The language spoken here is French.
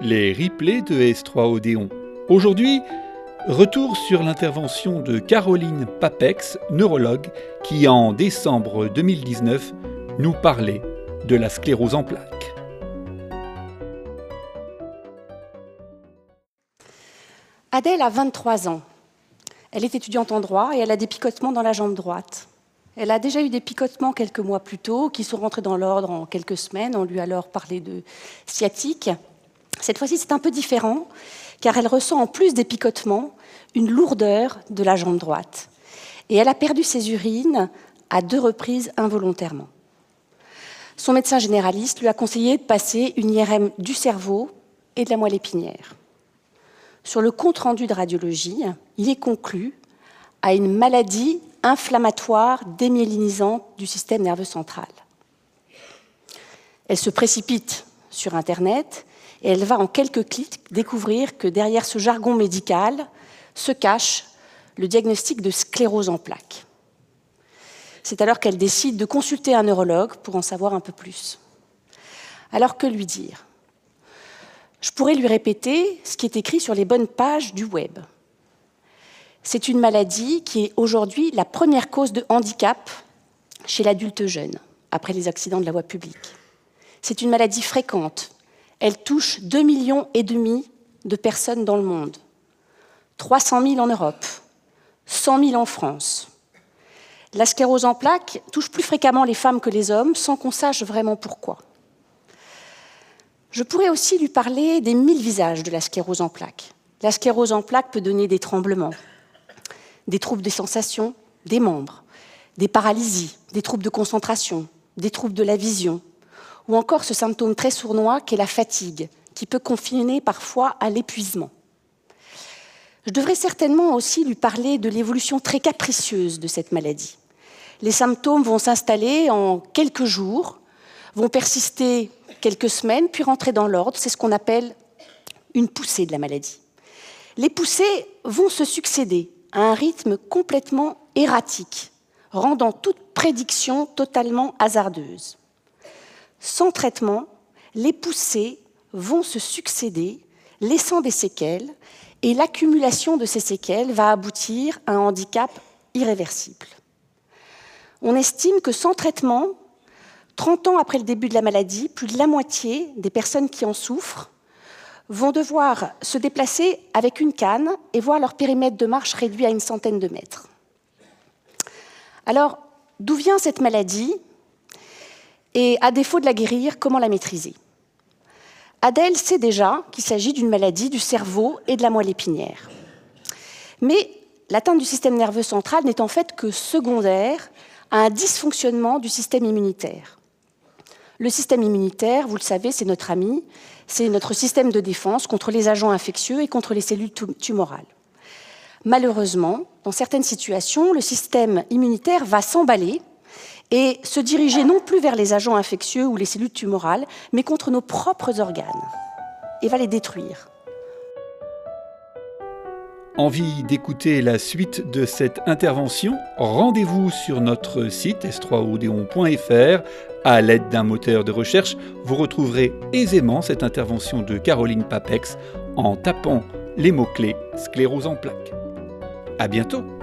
les replays de S3 Odéon. Aujourd'hui, retour sur l'intervention de Caroline Papex, neurologue, qui en décembre 2019 nous parlait de la sclérose en plaques. Adèle a 23 ans. Elle est étudiante en droit et elle a des picotements dans la jambe droite. Elle a déjà eu des picotements quelques mois plus tôt qui sont rentrés dans l'ordre en quelques semaines. On lui a alors parlé de sciatique. Cette fois-ci, c'est un peu différent car elle ressent en plus des picotements une lourdeur de la jambe droite. Et elle a perdu ses urines à deux reprises involontairement. Son médecin généraliste lui a conseillé de passer une IRM du cerveau et de la moelle épinière. Sur le compte-rendu de radiologie, il est conclu à une maladie inflammatoire démyélinisante du système nerveux central. Elle se précipite sur Internet et elle va en quelques clics découvrir que derrière ce jargon médical se cache le diagnostic de sclérose en plaques. C'est alors qu'elle décide de consulter un neurologue pour en savoir un peu plus. Alors que lui dire? Je pourrais lui répéter ce qui est écrit sur les bonnes pages du web. C'est une maladie qui est aujourd'hui la première cause de handicap chez l'adulte jeune, après les accidents de la voie publique. C'est une maladie fréquente. Elle touche 2,5 millions et demi de personnes dans le monde. 300 000 en Europe, 100 000 en France. La sclérose en plaques touche plus fréquemment les femmes que les hommes, sans qu'on sache vraiment pourquoi. Je pourrais aussi lui parler des mille visages de la sclérose en plaques. La sclérose en plaques peut donner des tremblements, des troubles des sensations, des membres, des paralysies, des troubles de concentration, des troubles de la vision, ou encore ce symptôme très sournois qu'est la fatigue, qui peut confiner parfois à l'épuisement. Je devrais certainement aussi lui parler de l'évolution très capricieuse de cette maladie. Les symptômes vont s'installer en quelques jours, vont persister quelques semaines, puis rentrer dans l'ordre. C'est ce qu'on appelle une poussée de la maladie. Les poussées vont se succéder à un rythme complètement erratique, rendant toute prédiction totalement hasardeuse. Sans traitement, les poussées vont se succéder, laissant des séquelles et l'accumulation de ces séquelles va aboutir à un handicap irréversible. On estime que sans traitement, 30 ans après le début de la maladie, plus de la moitié des personnes qui en souffrent vont devoir se déplacer avec une canne et voir leur périmètre de marche réduit à une centaine de mètres. Alors, d'où vient cette maladie? Et à défaut de la guérir, comment la maîtriser? Adèle sait déjà qu'il s'agit d'une maladie du cerveau et de la moelle épinière. Mais l'atteinte du système nerveux central n'est en fait que secondaire à un dysfonctionnement du système immunitaire. Le système immunitaire, vous le savez, c'est notre ami, c'est notre système de défense contre les agents infectieux et contre les cellules tumorales. Malheureusement, dans certaines situations, le système immunitaire va s'emballer et se diriger non plus vers les agents infectieux ou les cellules tumorales, mais contre nos propres organes, et va les détruire. Envie d'écouter la suite de cette intervention? Rendez-vous sur notre site s3odeon.fr. À l'aide d'un moteur de recherche, vous retrouverez aisément cette intervention de Caroline Papex en tapant les mots-clés sclérose en plaques. À bientôt!